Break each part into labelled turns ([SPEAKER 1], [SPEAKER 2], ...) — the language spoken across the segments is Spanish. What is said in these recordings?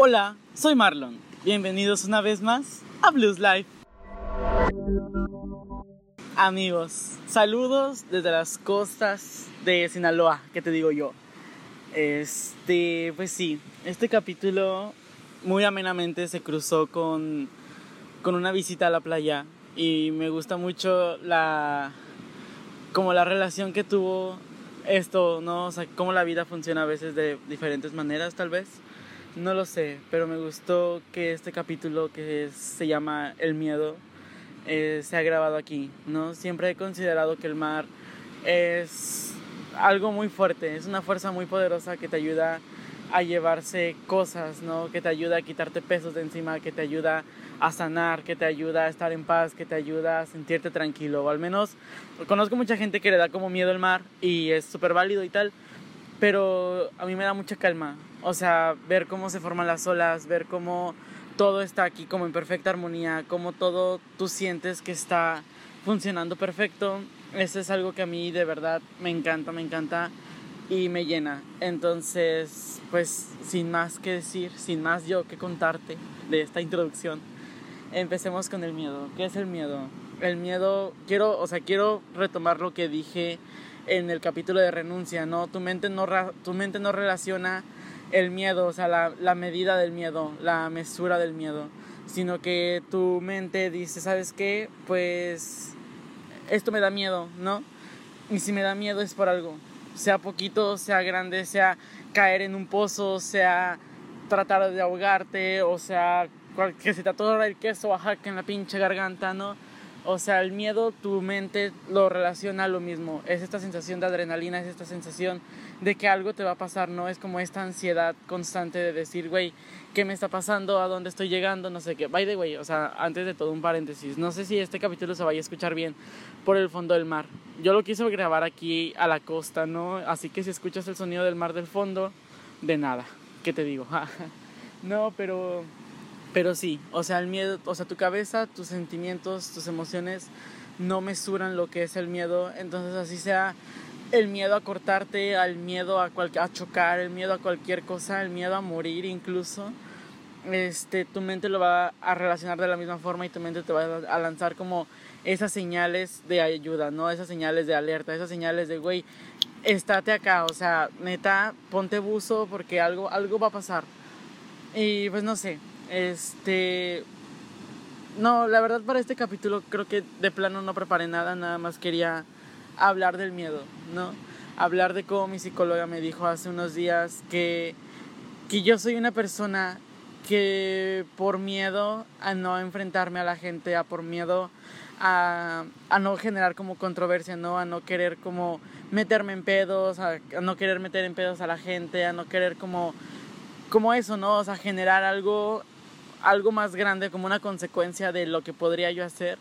[SPEAKER 1] Hola, soy Marlon. Bienvenidos una vez más a Blues Life. Amigos, saludos desde las costas de Sinaloa, ¿qué te digo yo? Este, pues sí, este capítulo muy amenamente se cruzó con, con una visita a la playa y me gusta mucho la como la relación que tuvo esto, ¿no? O sea, cómo la vida funciona a veces de diferentes maneras, tal vez. No lo sé, pero me gustó que este capítulo que se llama El miedo eh, se ha grabado aquí, ¿no? Siempre he considerado que el mar es algo muy fuerte, es una fuerza muy poderosa que te ayuda a llevarse cosas, ¿no? Que te ayuda a quitarte pesos de encima, que te ayuda a sanar, que te ayuda a estar en paz, que te ayuda a sentirte tranquilo. O al menos conozco mucha gente que le da como miedo el mar y es súper válido y tal, pero a mí me da mucha calma. O sea, ver cómo se forman las olas, ver cómo todo está aquí como en perfecta armonía, cómo todo tú sientes que está funcionando perfecto. Eso es algo que a mí de verdad me encanta, me encanta y me llena. Entonces, pues sin más que decir, sin más yo que contarte de esta introducción, empecemos con el miedo. ¿Qué es el miedo? El miedo, quiero, o sea, quiero retomar lo que dije en el capítulo de renuncia, ¿no? Tu mente no, tu mente no relaciona el miedo, o sea, la, la medida del miedo, la mesura del miedo, sino que tu mente dice, ¿sabes qué? Pues esto me da miedo, ¿no? Y si me da miedo es por algo, sea poquito, sea grande, sea caer en un pozo, sea tratar de ahogarte, o sea que se te el queso Oaxaca en la pinche garganta, ¿no? O sea, el miedo, tu mente lo relaciona a lo mismo. Es esta sensación de adrenalina, es esta sensación de que algo te va a pasar, ¿no? Es como esta ansiedad constante de decir, güey, ¿qué me está pasando? ¿A dónde estoy llegando? No sé qué. By the way, o sea, antes de todo un paréntesis, no sé si este capítulo se vaya a escuchar bien por el fondo del mar. Yo lo quise grabar aquí a la costa, ¿no? Así que si escuchas el sonido del mar del fondo, de nada. ¿Qué te digo? no, pero pero sí, o sea, el miedo, o sea, tu cabeza, tus sentimientos, tus emociones no mesuran lo que es el miedo. Entonces, así sea el miedo a cortarte, al miedo a, a chocar, el miedo a cualquier cosa, el miedo a morir incluso, este, tu mente lo va a relacionar de la misma forma y tu mente te va a lanzar como esas señales de ayuda, ¿no? Esas señales de alerta, esas señales de, güey, estate acá, o sea, neta, ponte buzo porque algo, algo va a pasar. Y pues no sé, este. No, la verdad para este capítulo creo que de plano no preparé nada, nada más quería hablar del miedo, ¿no? Hablar de cómo mi psicóloga me dijo hace unos días que, que yo soy una persona que por miedo a no enfrentarme a la gente, a por miedo a, a, no generar como controversia, ¿no? A no querer como meterme en pedos, a, a, no querer meter en pedos a la gente, a no querer como, como eso, ¿no? O sea, generar algo algo más grande como una consecuencia de lo que podría yo hacer,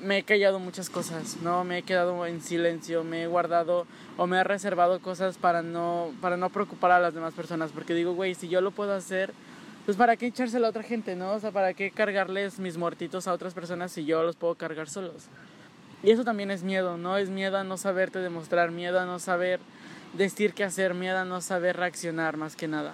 [SPEAKER 1] me he callado muchas cosas, ¿no? Me he quedado en silencio, me he guardado o me he reservado cosas para no, para no preocupar a las demás personas, porque digo, güey, si yo lo puedo hacer, pues para qué echárselo a otra gente, ¿no? O sea, para qué cargarles mis muertitos a otras personas si yo los puedo cargar solos. Y eso también es miedo, ¿no? Es miedo a no saberte demostrar, miedo a no saber decir qué hacer, miedo a no saber reaccionar más que nada.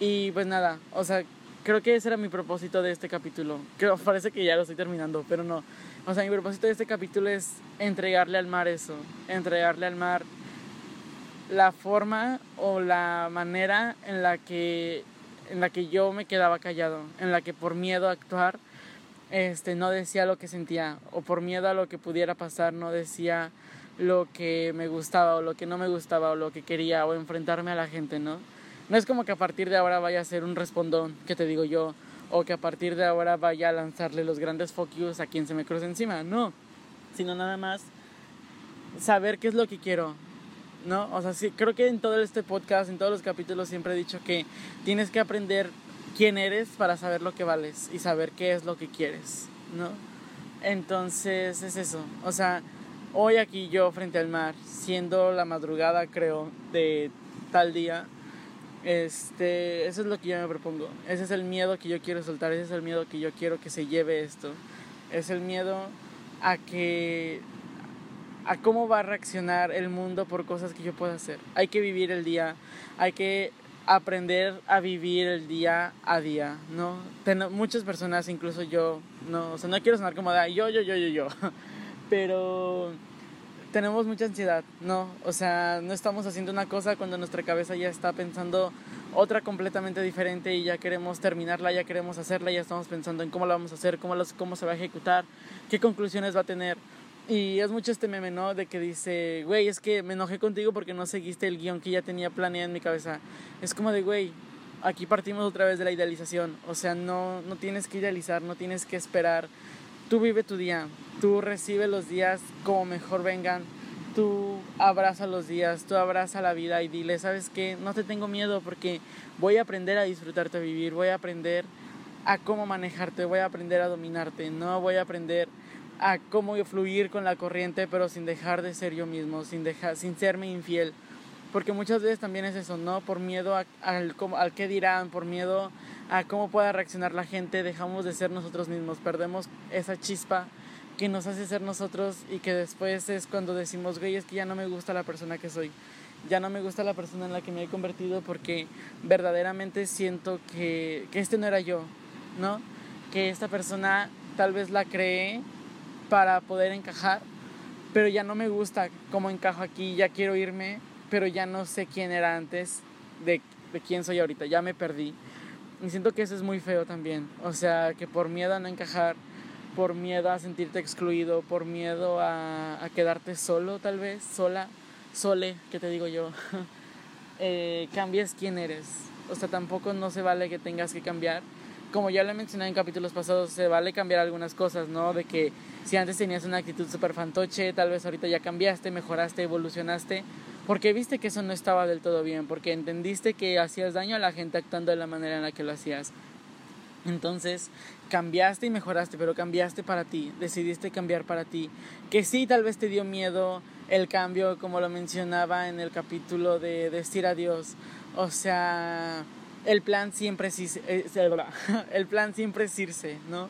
[SPEAKER 1] Y pues nada, o sea, creo que ese era mi propósito de este capítulo. Creo, parece que ya lo estoy terminando, pero no. O sea, mi propósito de este capítulo es entregarle al mar eso, entregarle al mar la forma o la manera en la que en la que yo me quedaba callado, en la que por miedo a actuar este no decía lo que sentía o por miedo a lo que pudiera pasar no decía lo que me gustaba o lo que no me gustaba o lo que quería o enfrentarme a la gente, ¿no? No es como que a partir de ahora vaya a ser un respondón, que te digo yo, o que a partir de ahora vaya a lanzarle los grandes focus a quien se me cruce encima, no, sino nada más saber qué es lo que quiero, ¿no? O sea, sí, creo que en todo este podcast, en todos los capítulos siempre he dicho que tienes que aprender quién eres para saber lo que vales y saber qué es lo que quieres, ¿no? Entonces es eso, o sea, hoy aquí yo frente al mar, siendo la madrugada creo de tal día, este, eso es lo que yo me propongo. Ese es el miedo que yo quiero soltar, ese es el miedo que yo quiero que se lleve esto. Es el miedo a que a cómo va a reaccionar el mundo por cosas que yo pueda hacer. Hay que vivir el día, hay que aprender a vivir el día a día, ¿no? muchas personas, incluso yo, no, o sea, no quiero sonar como de yo, yo, yo, yo, yo, pero tenemos mucha ansiedad, ¿no? O sea, no estamos haciendo una cosa cuando nuestra cabeza ya está pensando otra completamente diferente y ya queremos terminarla, ya queremos hacerla, ya estamos pensando en cómo la vamos a hacer, cómo, cómo se va a ejecutar, qué conclusiones va a tener. Y es mucho este meme, ¿no? De que dice, güey, es que me enojé contigo porque no seguiste el guion que ya tenía planeado en mi cabeza. Es como de, güey, aquí partimos otra vez de la idealización. O sea, no, no tienes que idealizar, no tienes que esperar. Tú vive tu día, tú recibe los días como mejor vengan. Tú abraza los días, tú abraza la vida y dile, ¿sabes qué? No te tengo miedo porque voy a aprender a disfrutarte a vivir, voy a aprender a cómo manejarte, voy a aprender a dominarte, no voy a aprender a cómo fluir con la corriente, pero sin dejar de ser yo mismo, sin, dejar, sin serme infiel. Porque muchas veces también es eso, ¿no? Por miedo al, al qué dirán, por miedo a cómo pueda reaccionar la gente, dejamos de ser nosotros mismos, perdemos esa chispa que nos hace ser nosotros y que después es cuando decimos, güey, es que ya no me gusta la persona que soy, ya no me gusta la persona en la que me he convertido porque verdaderamente siento que, que este no era yo, ¿no? Que esta persona tal vez la cree para poder encajar, pero ya no me gusta cómo encajo aquí, ya quiero irme, pero ya no sé quién era antes de, de quién soy ahorita, ya me perdí. Y siento que eso es muy feo también, o sea, que por miedo a no encajar, por miedo a sentirte excluido, por miedo a, a quedarte solo tal vez, sola, sole, que te digo yo, eh, cambies quién eres. O sea, tampoco no se vale que tengas que cambiar como ya lo he mencionado en capítulos pasados, se vale cambiar algunas cosas, ¿no? De que si antes tenías una actitud súper fantoche, tal vez ahorita ya cambiaste, mejoraste, evolucionaste, porque viste que eso no estaba del todo bien, porque entendiste que hacías daño a la gente actuando de la manera en la que lo hacías. Entonces, cambiaste y mejoraste, pero cambiaste para ti, decidiste cambiar para ti. Que sí, tal vez te dio miedo el cambio, como lo mencionaba en el capítulo de decir adiós. O sea, el plan siempre es eh, el plan siempre es irse, ¿no?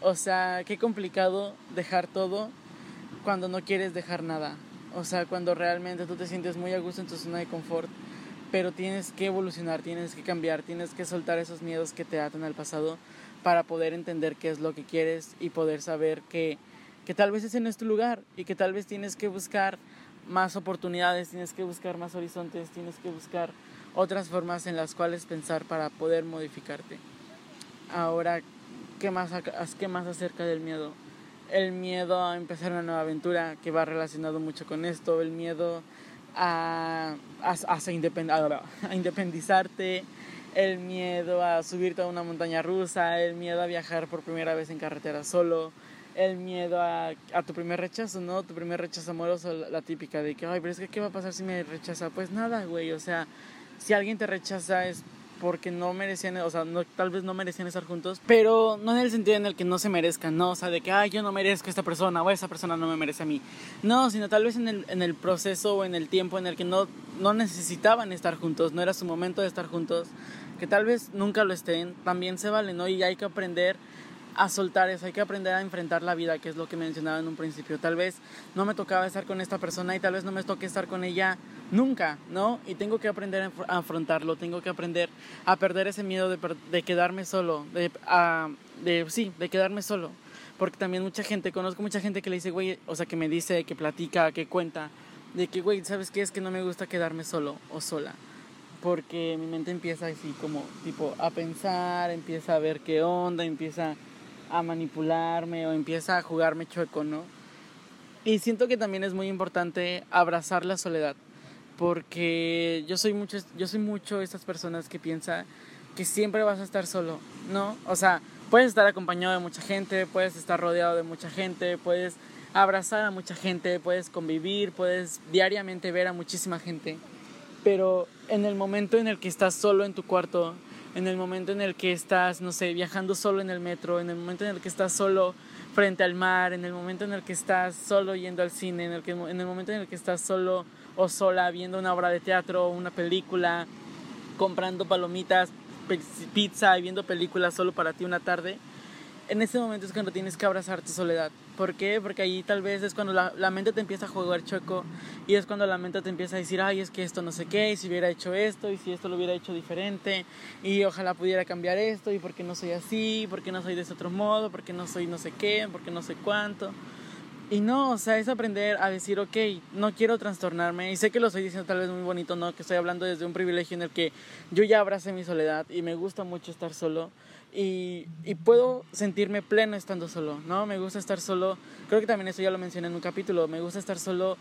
[SPEAKER 1] O sea, qué complicado dejar todo cuando no quieres dejar nada. O sea, cuando realmente tú te sientes muy a gusto en tu zona de confort, pero tienes que evolucionar, tienes que cambiar, tienes que soltar esos miedos que te atan al pasado para poder entender qué es lo que quieres y poder saber que, que tal vez ese no es lugar y que tal vez tienes que buscar más oportunidades, tienes que buscar más horizontes, tienes que buscar otras formas en las cuales pensar para poder modificarte. Ahora, ¿qué más, qué más acerca del miedo? El miedo a empezar una nueva aventura que va relacionado mucho con esto, el miedo a, a, a, independizarte, el miedo a subirte a una montaña rusa, el miedo a viajar por primera vez en carretera solo, el miedo a, a, tu primer rechazo, ¿no? Tu primer rechazo amoroso, la, la, típica de que, ay, pero es que, ¿qué va a pasar si me rechaza? Pues nada, güey, o sea, si alguien te rechaza es porque no merecían, o sea, tal vez no merecían estar juntos, pero no en el sentido en el que no se merezcan, no, o sea, de que, ay, yo no merezco a esta persona o esa persona no me merece a mí, no, sino tal vez en el, en el proceso o en el tiempo en el que no, no necesitaban estar juntos, no era su momento de estar juntos, que tal vez nunca lo estén, también se vale, ¿no? Y hay que aprender a soltar eso, hay que aprender a enfrentar la vida, que es lo que mencionaba en un principio. Tal vez no me tocaba estar con esta persona y tal vez no me toque estar con ella nunca, ¿no? Y tengo que aprender a afrontarlo, tengo que aprender a perder ese miedo de, de quedarme solo, de, de, sí, de quedarme solo. Porque también mucha gente, conozco mucha gente que le dice, güey, o sea, que me dice, que platica, que cuenta, de que, güey, ¿sabes qué? Es que no me gusta quedarme solo o sola porque mi mente empieza así como tipo a pensar, empieza a ver qué onda, empieza a manipularme o empieza a jugarme chueco, ¿no? Y siento que también es muy importante abrazar la soledad, porque yo soy mucho, yo soy mucho esas personas que piensan que siempre vas a estar solo, ¿no? O sea, puedes estar acompañado de mucha gente, puedes estar rodeado de mucha gente, puedes abrazar a mucha gente, puedes convivir, puedes diariamente ver a muchísima gente, pero en el momento en el que estás solo en tu cuarto, en el momento en el que estás, no sé, viajando solo en el metro, en el momento en el que estás solo frente al mar, en el momento en el que estás solo yendo al cine, en el, que, en el momento en el que estás solo o sola viendo una obra de teatro, una película, comprando palomitas, pizza y viendo películas solo para ti una tarde, en ese momento es cuando tienes que abrazar tu soledad. ¿Por qué? Porque ahí tal vez es cuando la, la, mente te empieza a jugar choco y es cuando la mente te empieza a decir, ay, es que esto no sé qué, y si hubiera hecho esto, y si esto lo hubiera hecho diferente, y ojalá pudiera cambiar esto, y por qué no soy así, por qué no soy de ese otro modo, por qué no soy no sé qué, por qué no sé cuánto. Y no, o sea, es aprender a decir, ok, no quiero trastornarme. Y sé que lo estoy diciendo tal vez muy bonito, ¿no? Que estoy hablando desde un privilegio en el que yo ya abracé mi soledad y me gusta mucho estar solo. Y, y, puedo sentirme pleno estando solo, ¿no? Me gusta estar solo, creo que también eso ya lo mencioné en un capítulo, me gusta estar solo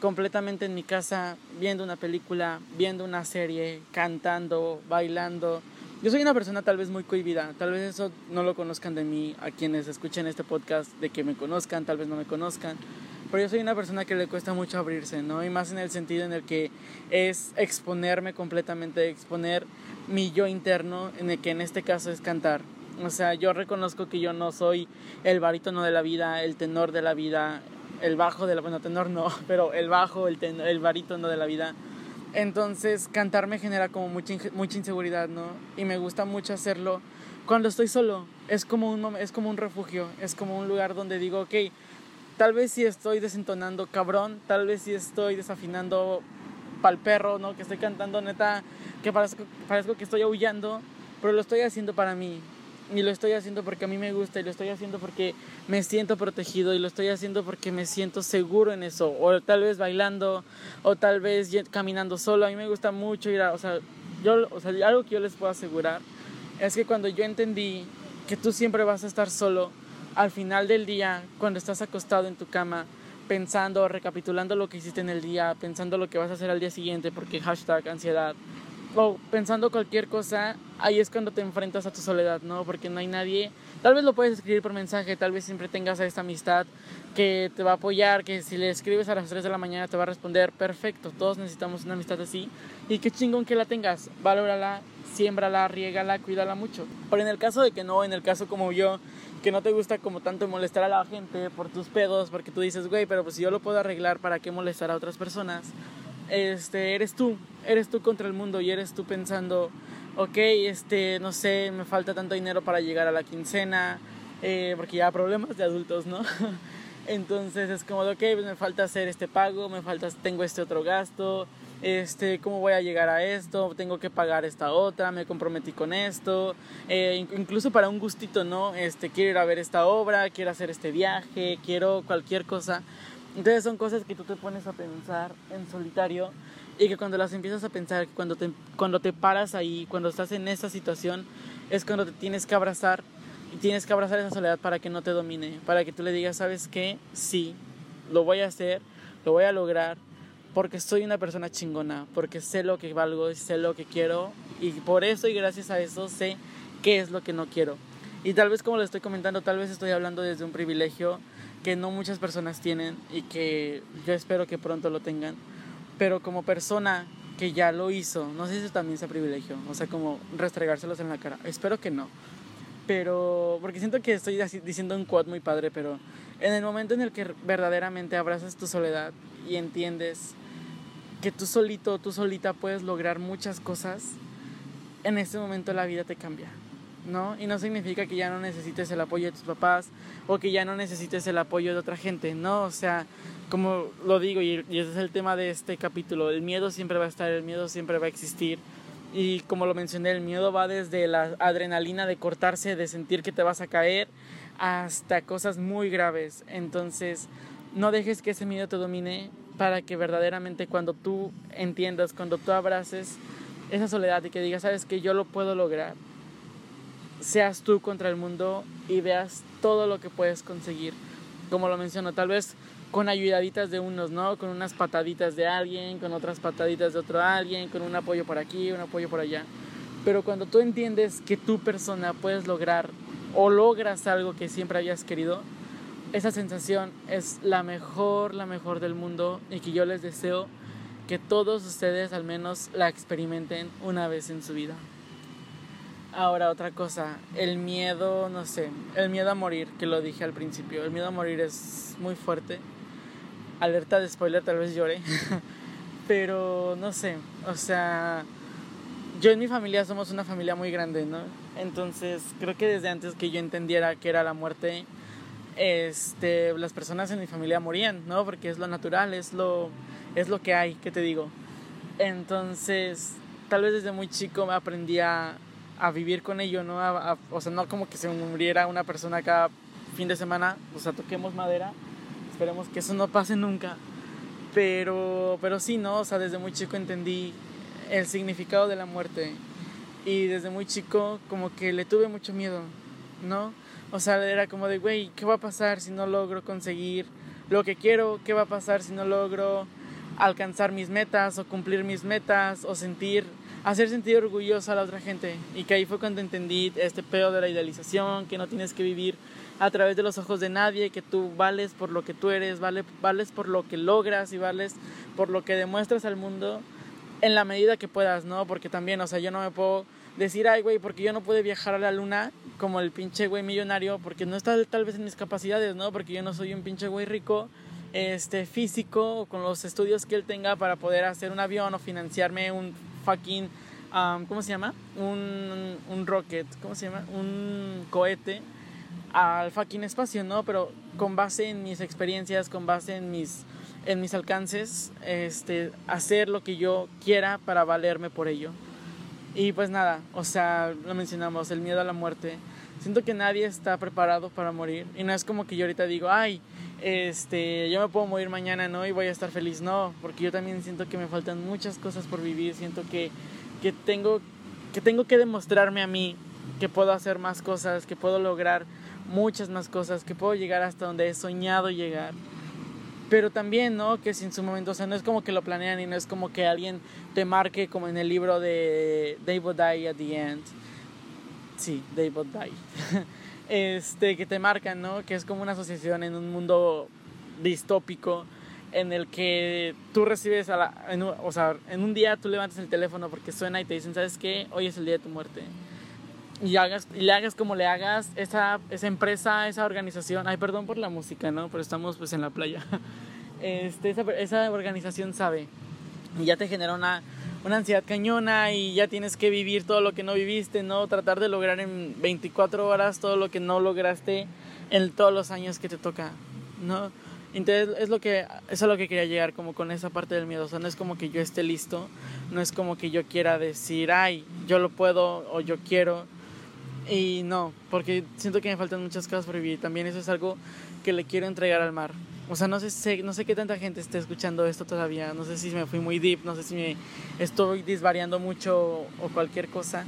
[SPEAKER 1] completamente en mi casa, viendo una película, viendo una serie, cantando, bailando. Yo soy una persona tal vez muy cohibida, tal vez eso no lo conozcan de mí, a quienes escuchen este podcast, de que me conozcan, tal vez no me conozcan, pero yo soy una persona que le cuesta mucho abrirse, ¿no? Y más en el sentido en el que es exponerme completamente, exponer mi yo interno, en el que en este caso es cantar. O sea, yo reconozco que yo no soy el barítono de la vida, el tenor de la vida, el bajo de la... Bueno, tenor no, pero el bajo, el, tenor, el barítono de la vida. Entonces, cantar me genera como mucha, mucha inseguridad, ¿no? Y me gusta mucho hacerlo cuando estoy solo. Es como, un, es como un refugio, es como un lugar donde digo, ok, tal vez si estoy desentonando cabrón, tal vez si estoy desafinando pal perro, ¿no? Que estoy cantando neta, que parezco, parezco que estoy aullando, pero lo estoy haciendo para mí. Y lo estoy haciendo porque a mí me gusta y lo estoy haciendo porque me siento protegido y lo estoy haciendo porque me siento seguro en eso. O tal vez bailando o tal vez caminando solo. A mí me gusta mucho ir a, o sea, yo, o sea, algo que yo les puedo asegurar es que cuando yo entendí que tú siempre vas a estar solo, al final del día, cuando estás acostado en tu cama, pensando, recapitulando lo que hiciste en el día, pensando lo que vas a hacer al día siguiente, porque hashtag ansiedad, o pensando cualquier cosa, ahí es cuando te enfrentas a tu soledad, ¿no? Porque no hay nadie, tal vez lo puedes escribir por mensaje, tal vez siempre tengas a esta amistad que te va a apoyar, que si le escribes a las 3 de la mañana te va a responder, perfecto, todos necesitamos una amistad así, y qué chingón que la tengas, valórala, siémbrala, riégala, cuídala mucho. Pero en el caso de que no, en el caso como yo, que no te gusta como tanto molestar a la gente por tus pedos, porque tú dices, güey, pero pues si yo lo puedo arreglar, ¿para qué molestar a otras personas? Este, eres tú, eres tú contra el mundo y eres tú pensando, ok, este, no sé, me falta tanto dinero para llegar a la quincena, eh, porque ya problemas de adultos, ¿no? Entonces es como, ok, pues me falta hacer este pago, me falta, tengo este otro gasto, este, cómo voy a llegar a esto, tengo que pagar esta otra, me comprometí con esto, eh, incluso para un gustito, ¿no? Este, quiero ir a ver esta obra, quiero hacer este viaje, quiero cualquier cosa. Entonces son cosas que tú te pones a pensar en solitario y que cuando las empiezas a pensar, cuando te, cuando te paras ahí, cuando estás en esa situación, es cuando te tienes que abrazar y tienes que abrazar esa soledad para que no te domine, para que tú le digas, ¿sabes qué? Sí, lo voy a hacer, lo voy a lograr, porque soy una persona chingona, porque sé lo que valgo y sé lo que quiero y por eso y gracias a eso sé qué es lo que no quiero. Y tal vez como le estoy comentando, tal vez estoy hablando desde un privilegio que no muchas personas tienen y que yo espero que pronto lo tengan, pero como persona que ya lo hizo, no sé si eso también sea privilegio, o sea, como restregárselos en la cara, espero que no. Pero, porque siento que estoy diciendo un quote muy padre, pero en el momento en el que verdaderamente abrazas tu soledad y entiendes que tú solito, tú solita puedes lograr muchas cosas, en ese momento la vida te cambia, ¿no? Y no significa que ya no necesites el apoyo de tus papás o que ya no necesites el apoyo de otra gente, ¿no? O sea, como lo digo y, ese es el tema de este capítulo, el miedo siempre va a estar, el miedo siempre va a existir. Y como lo mencioné, el miedo va desde la adrenalina de cortarse, de sentir que te vas a caer, hasta cosas muy graves. Entonces, no dejes que ese miedo te domine, para que verdaderamente cuando tú entiendas, cuando tú abraces esa soledad y que digas, sabes que yo lo puedo lograr, seas tú contra el mundo y veas todo lo que puedes conseguir. Como lo menciono, tal vez con ayudaditas de unos, ¿no? Con unas pataditas de alguien, con otras pataditas de otro alguien, con un apoyo por aquí, un apoyo por allá. Pero cuando tú entiendes que tu persona puedes lograr o logras algo que siempre hayas querido, esa sensación es la mejor, la mejor del mundo y que yo les deseo que todos ustedes al menos la experimenten una vez en su vida. Ahora otra cosa, el miedo, no sé, el miedo a morir, que lo dije al principio, el miedo a morir es muy fuerte. Alerta de spoiler, tal vez llore, pero no sé, o sea, yo en mi familia somos una familia muy grande, ¿no? Entonces, creo que desde antes que yo entendiera que era la muerte, este, las personas en mi familia morían, ¿no? Porque es lo natural, es lo, es lo que hay, ¿qué te digo? Entonces, tal vez desde muy chico me aprendí a, a vivir con ello, ¿no? o sea, no como que se muriera una persona cada fin de semana, o sea, toquemos madera, esperemos que eso no pase nunca, pero, pero sí, ¿no? O sea, desde muy chico entendí el significado de la muerte y desde muy chico como que le tuve mucho miedo, ¿no? O sea, era como de, güey, ¿qué va a pasar si no logro conseguir lo que quiero? ¿Qué va a pasar si no logro alcanzar mis metas o cumplir mis metas o sentir, hacer sentir orgulloso a la otra gente? Y que ahí fue cuando entendí este pedo de la idealización, que no tienes que vivir a través de los ojos de nadie, que tú vales por lo que tú eres, vale, vales por lo que logras y vales por lo que demuestras al mundo en la medida que puedas, ¿no? Porque también, o sea, yo no me puedo decir, ay, güey, porque yo no puedo viajar a la luna como el pinche güey millonario, porque no está tal vez en mis capacidades, ¿no? Porque yo no soy un pinche güey rico, este, físico, o con los estudios que él tenga para poder hacer un avión o financiarme un fucking, ¿cómo se llama? Un, un rocket, ¿cómo se llama? Un cohete al fucking espacio, ¿no? Pero con base en mis experiencias, con base en mis, en mis alcances, este, hacer lo que yo quiera para valerme por ello. Y pues nada, o sea, lo mencionamos, el miedo a la muerte. Siento que nadie está preparado para morir. Y no es como que yo ahorita digo, ay, este, yo me puedo morir mañana, ¿no? Y voy a estar feliz. No, porque yo también siento que me faltan muchas cosas por vivir. Siento que, que, tengo, que tengo que demostrarme a mí que puedo hacer más cosas, que puedo lograr muchas más cosas, que puedo llegar hasta donde he soñado llegar. Pero también, ¿no? Que si en su momento, o sea, no es como que lo planean y no es como que alguien te marque como en el libro de David Die at the End. Sí, David Die. este, que te marcan, ¿no? Que es como una asociación en un mundo distópico en el que tú recibes a la, o sea, en un día tú levantas el teléfono porque suena y te dicen, ¿sabes qué? Hoy es el día de tu muerte y, hagas, y le hagas como le hagas, esa, esa empresa, esa organización, ay, perdón por la música, ¿no? Pero estamos pues en la playa. Este, esa, esa organización sabe y ya te genera una, una ansiedad cañona y ya tienes que vivir todo lo que no viviste, ¿no? Tratar de lograr en 24 horas todo lo que no lograste en todos los años que te toca, ¿no? Entonces es lo que eso es lo que quería llegar como con esa parte del miedo, o sea, no es como que yo esté listo, no es como que yo quiera decir, "Ay, yo lo puedo" o "yo quiero", y no, porque siento que me faltan muchas cosas por vivir. También eso es algo que le quiero entregar al mar. O sea, no sé, no sé qué tanta gente esté escuchando esto todavía. No sé si me fui muy deep, no sé si me estoy disvariando mucho o cualquier cosa.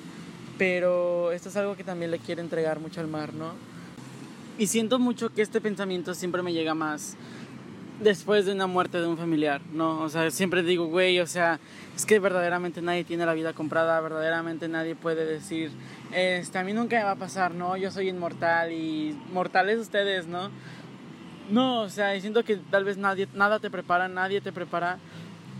[SPEAKER 1] Pero esto es algo que también le quiero entregar mucho al mar, ¿no? Y siento mucho que este pensamiento siempre me llega más después de una muerte de un familiar, ¿no? O sea, siempre digo, güey, o sea, es que verdaderamente nadie tiene la vida comprada, verdaderamente nadie puede decir, este, a mí nunca me va a pasar, ¿no? Yo soy inmortal y mortales ustedes, ¿no? No, o sea, siento que tal vez nadie, nada te prepara, nadie te prepara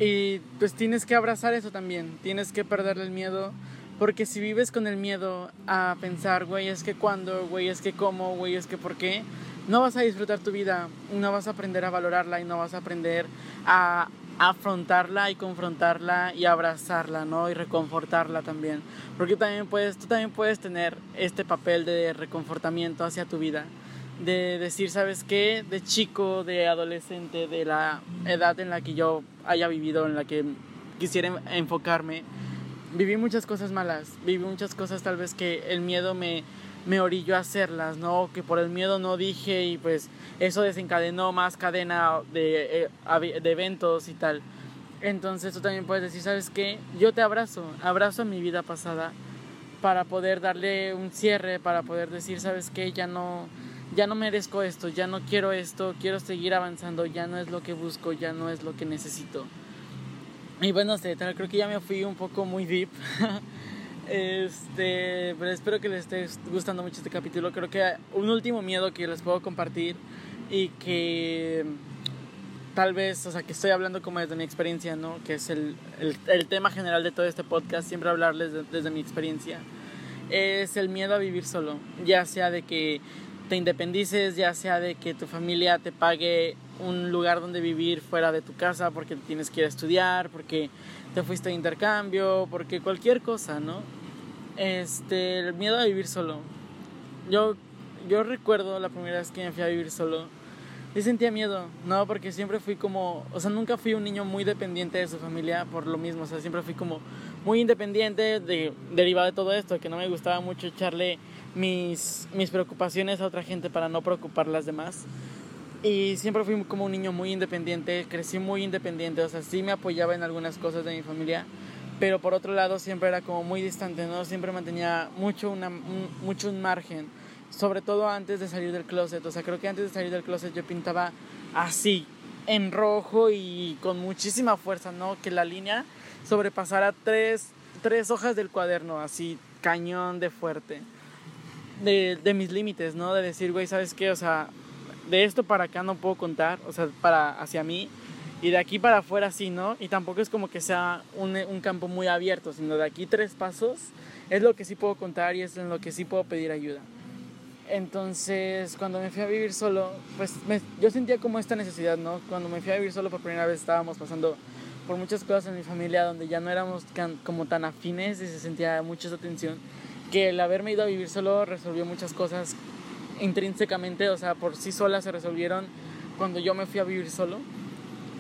[SPEAKER 1] y pues tienes que abrazar eso también, tienes que perderle el miedo. Porque si vives con el miedo a pensar, güey, es que cuándo, güey, es que cómo, güey, es que por qué, no vas a disfrutar tu vida, no vas a aprender a valorarla y no vas a aprender a afrontarla y confrontarla y abrazarla, ¿no? Y reconfortarla también. Porque también puedes, tú también puedes tener este papel de reconfortamiento hacia tu vida. De decir, ¿sabes qué? De chico, de adolescente, de la edad en la que yo haya vivido, en la que quisiera enfocarme. Viví muchas cosas malas, viví muchas cosas tal vez que el miedo me, me orilló a hacerlas, ¿no? Que por el miedo no dije y pues eso desencadenó más cadena de, eh, de eventos y tal. Entonces tú también puedes decir, ¿sabes qué? Yo te abrazo, abrazo a mi vida pasada para poder darle un cierre, para poder decir, ¿sabes qué? Ya no, ya no merezco esto, ya no quiero esto, quiero seguir avanzando, ya no es lo que busco, ya no es lo que necesito. Y bueno, creo que ya me fui un poco muy deep. Este, pero espero que les esté gustando mucho este capítulo. Creo que un último miedo que les puedo compartir y que tal vez, o sea, que estoy hablando como desde mi experiencia, ¿no? Que es el, el, el tema general de todo este podcast, siempre hablarles desde mi experiencia. Es el miedo a vivir solo, ya sea de que te independices, ya sea de que tu familia te pague un lugar donde vivir fuera de tu casa porque tienes que ir a estudiar, porque te fuiste de intercambio, porque cualquier cosa, ¿no? Este, el miedo a vivir solo. Yo, yo recuerdo la primera vez que me fui a vivir solo. Yo sentía miedo, no, porque siempre fui como, o sea, nunca fui un niño muy dependiente de su familia por lo mismo, o sea, siempre fui como muy independiente de, derivado de todo esto, que no me gustaba mucho echarle mis, mis preocupaciones a otra gente para no preocupar las demás. Y siempre fui como un niño muy independiente, crecí muy independiente, o sea, sí me apoyaba en algunas cosas de mi familia, pero por otro lado siempre era como muy distante, ¿no? Siempre mantenía mucho, una, mucho un margen, sobre todo antes de salir del closet, o sea, creo que antes de salir del closet yo pintaba así, en rojo y con muchísima fuerza, ¿no? Que la línea sobrepasara tres, tres hojas del cuaderno, así, cañón de fuerte. De, de mis límites, ¿no? De decir, güey, ¿sabes qué? O sea, de esto para acá no puedo contar, o sea, para hacia mí y de aquí para afuera sí, ¿no? Y tampoco es como que sea un, un, campo muy abierto, sino de aquí tres pasos es lo que sí puedo contar y es en lo que sí puedo pedir ayuda. Entonces, cuando me fui a vivir solo, pues yo sentía como esta necesidad, ¿no? Cuando me fui a vivir solo por primera vez estábamos pasando por muchas cosas en mi familia donde ya no éramos como tan afines y se sentía mucha esa tensión, que el haberme ido a vivir solo resolvió muchas cosas intrínsecamente, o sea, por sí solas se resolvieron cuando yo me fui a vivir solo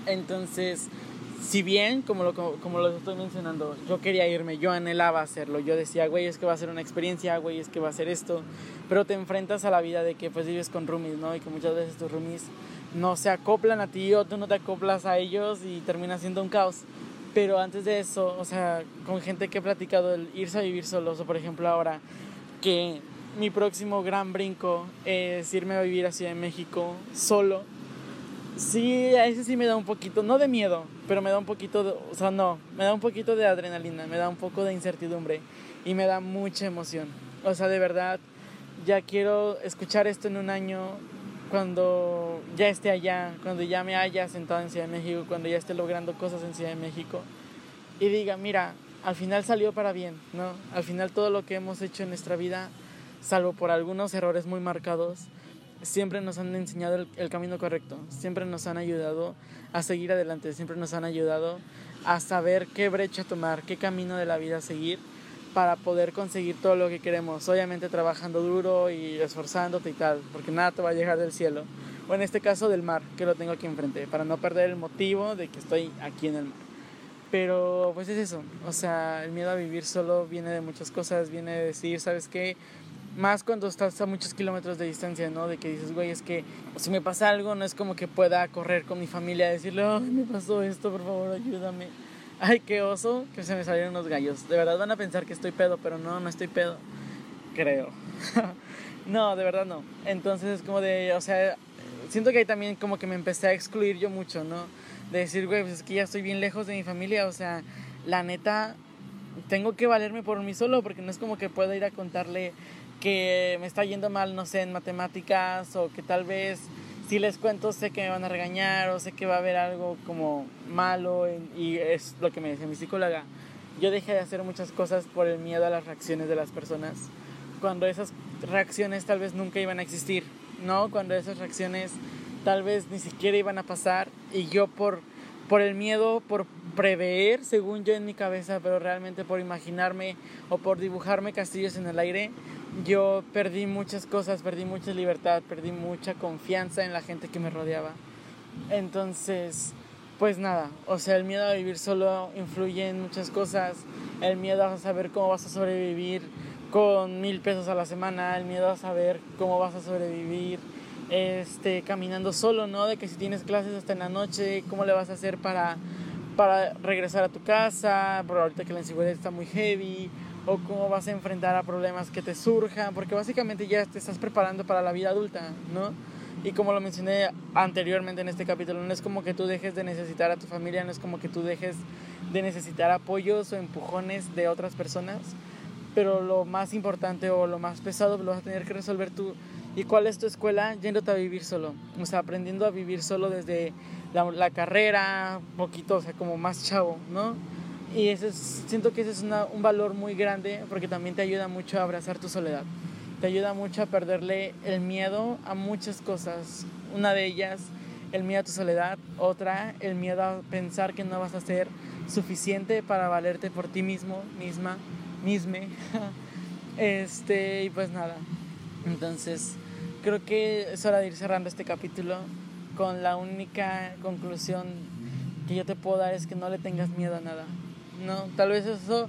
[SPEAKER 1] entonces, si bien, como lo, como lo estoy mencionando, yo quería irme, yo anhelaba hacerlo, yo decía, güey, es que va a ser una experiencia, güey, es que va a ser esto, pero te enfrentas a la vida de que pues vives con roomies, ¿no? Y que muchas veces tus roomies no se acoplan a ti o tú no te acoplas a ellos y termina siendo un caos. Pero antes de eso, o sea, con gente que he platicado, el irse a vivir solos, o por ejemplo ahora, que mi próximo gran brinco es irme a vivir a Ciudad de México solo Sí, a ese sí me da un poquito, no de miedo, pero me da un poquito, de, o sea, no, me da un poquito de adrenalina, me da un poco de incertidumbre y me da mucha emoción. O sea, de verdad, ya quiero escuchar esto en un año cuando ya esté allá, cuando ya me haya sentado en Ciudad de México, cuando ya esté logrando cosas en Ciudad de México y diga, mira, al final salió para bien, ¿no? Al final todo lo que hemos hecho en nuestra vida, salvo por algunos errores muy marcados, siempre nos han enseñado el, camino correcto, siempre nos han ayudado a seguir adelante, siempre nos han ayudado a saber qué brecha tomar, qué camino de la vida seguir para poder conseguir todo lo que queremos, obviamente trabajando duro y esforzándote y tal, porque nada te va a llegar del cielo, o en este caso del mar, que lo tengo aquí enfrente, para no perder el motivo de que estoy aquí en el mar. Pero pues es eso, o sea, el miedo a vivir solo viene de muchas cosas, viene de decir, ¿sabes qué? Más cuando estás a muchos kilómetros de distancia, ¿no? De que dices, güey, es que si me pasa algo, no es como que pueda correr con mi familia a decirle, ay, me pasó esto, por favor, ayúdame. Ay, qué oso, que se me salieron los gallos. De verdad van a pensar que estoy pedo, pero no, no estoy pedo. Creo. no, de verdad no. Entonces es como de, o sea, siento que ahí también como que me empecé a excluir yo mucho, ¿no? De decir, güey, pues es que ya estoy bien lejos de mi familia, o sea, la neta, tengo que valerme por mí solo, porque no es como que pueda ir a contarle que me está yendo mal, no sé, en matemáticas o que tal vez si les cuento sé que me van a regañar o sé que va a haber algo como malo y es lo que me dice mi psicóloga. Yo dejé de hacer muchas cosas por el miedo a las reacciones de las personas, cuando esas reacciones tal vez nunca iban a existir, ¿no? Cuando esas reacciones tal vez ni siquiera iban a pasar y yo por, por el miedo, por prever, según yo en mi cabeza, pero realmente por imaginarme o por dibujarme castillos en el aire, yo perdí muchas cosas, perdí mucha libertad, perdí mucha confianza en la gente que me rodeaba. Entonces, pues nada, o sea, el miedo a vivir solo influye en muchas cosas, el miedo a saber cómo vas a sobrevivir con mil pesos a la semana, el miedo a saber cómo vas a sobrevivir este, caminando solo, ¿no? De que si tienes clases hasta en la noche, ¿cómo le vas a hacer para, para regresar a tu casa? Por ahorita que la inseguridad está muy heavy, o cómo vas a enfrentar a problemas que te surjan, porque básicamente ya te estás preparando para la vida adulta, ¿no? Y como lo mencioné anteriormente en este capítulo, no es como que tú dejes de necesitar a tu familia, no es como que tú dejes de necesitar apoyos o empujones de otras personas, pero lo más importante o lo más pesado lo vas a tener que resolver tú. ¿Y cuál es tu escuela? Yéndote a vivir solo, o sea, aprendiendo a vivir solo desde la, la carrera, poquito, o sea, como más chavo, ¿no? Y ese siento que ese es un valor muy grande porque también te ayuda mucho a abrazar tu soledad. Te ayuda mucho a perderle el miedo a muchas cosas. Una de ellas, el miedo a tu soledad. Otra, el miedo a pensar que no vas a ser suficiente para valerte por ti mismo, misma, misme. Este, y pues nada. Entonces, creo que es hora de ir cerrando este capítulo con la única conclusión que yo te puedo dar es que no le tengas miedo a nada. No, tal vez eso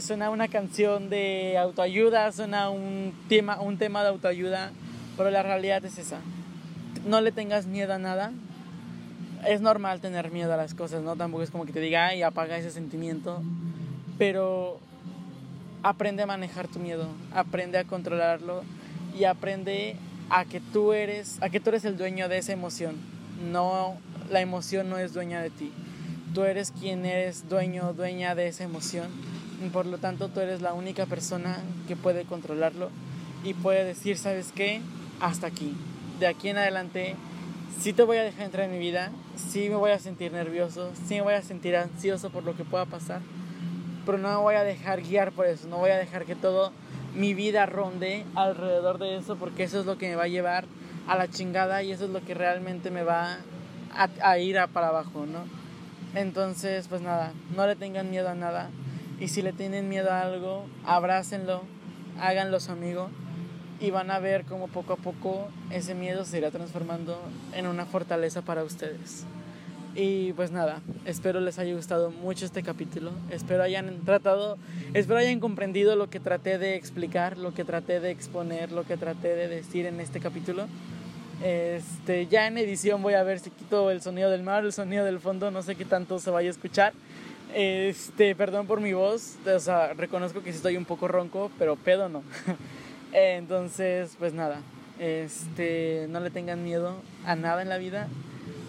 [SPEAKER 1] suena una canción de autoayuda, suena un tema, un tema de autoayuda, pero la realidad es esa. No le tengas miedo a nada. Es normal tener miedo a las cosas, ¿no? Tampoco es como que te diga, y apaga ese sentimiento. Pero aprende a manejar tu miedo, aprende a controlarlo y aprende a que tú eres, a que tú eres el dueño de esa emoción. No, la emoción no es dueña de ti. Tú eres quien eres dueño, dueña de esa emoción. Y por lo tanto, tú eres la única persona que puede controlarlo y puede decir, ¿sabes qué? Hasta aquí. De aquí en adelante, sí te voy a dejar entrar en mi vida, sí me voy a sentir nervioso, sí me voy a sentir ansioso por lo que pueda pasar, pero no me voy a dejar guiar por eso, no voy a dejar que todo mi vida ronde alrededor de eso porque eso es lo que me va a llevar a la chingada y eso es lo que realmente me va a, ir a para abajo, ¿no? Entonces, pues nada, no le tengan miedo a nada y si le tienen miedo a algo, abrácenlo, háganlo su amigo y van a ver cómo poco a poco ese miedo se irá transformando en una fortaleza para ustedes. Y pues nada, espero les haya gustado mucho este capítulo. Espero hayan tratado, espero hayan comprendido lo que traté de explicar, lo que traté de exponer, lo que traté de decir en este capítulo. Este, ya en edición voy a ver si quito el sonido del mar, el sonido del fondo, no sé qué tanto se vaya a escuchar. Este, perdón por mi voz, o sea, reconozco que sí estoy un poco ronco, pero pedo no. Entonces, pues nada, este, no le tengan miedo a nada en la vida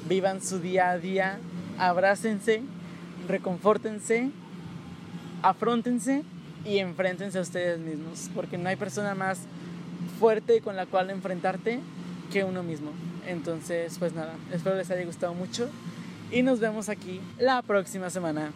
[SPEAKER 1] vivan su día a día, abrácense, reconfórtense, afrontense y enfréntense a ustedes mismos, porque no hay persona más fuerte con la cual enfrentarte que uno mismo. Entonces, pues nada, espero les haya gustado mucho y nos vemos aquí la próxima semana.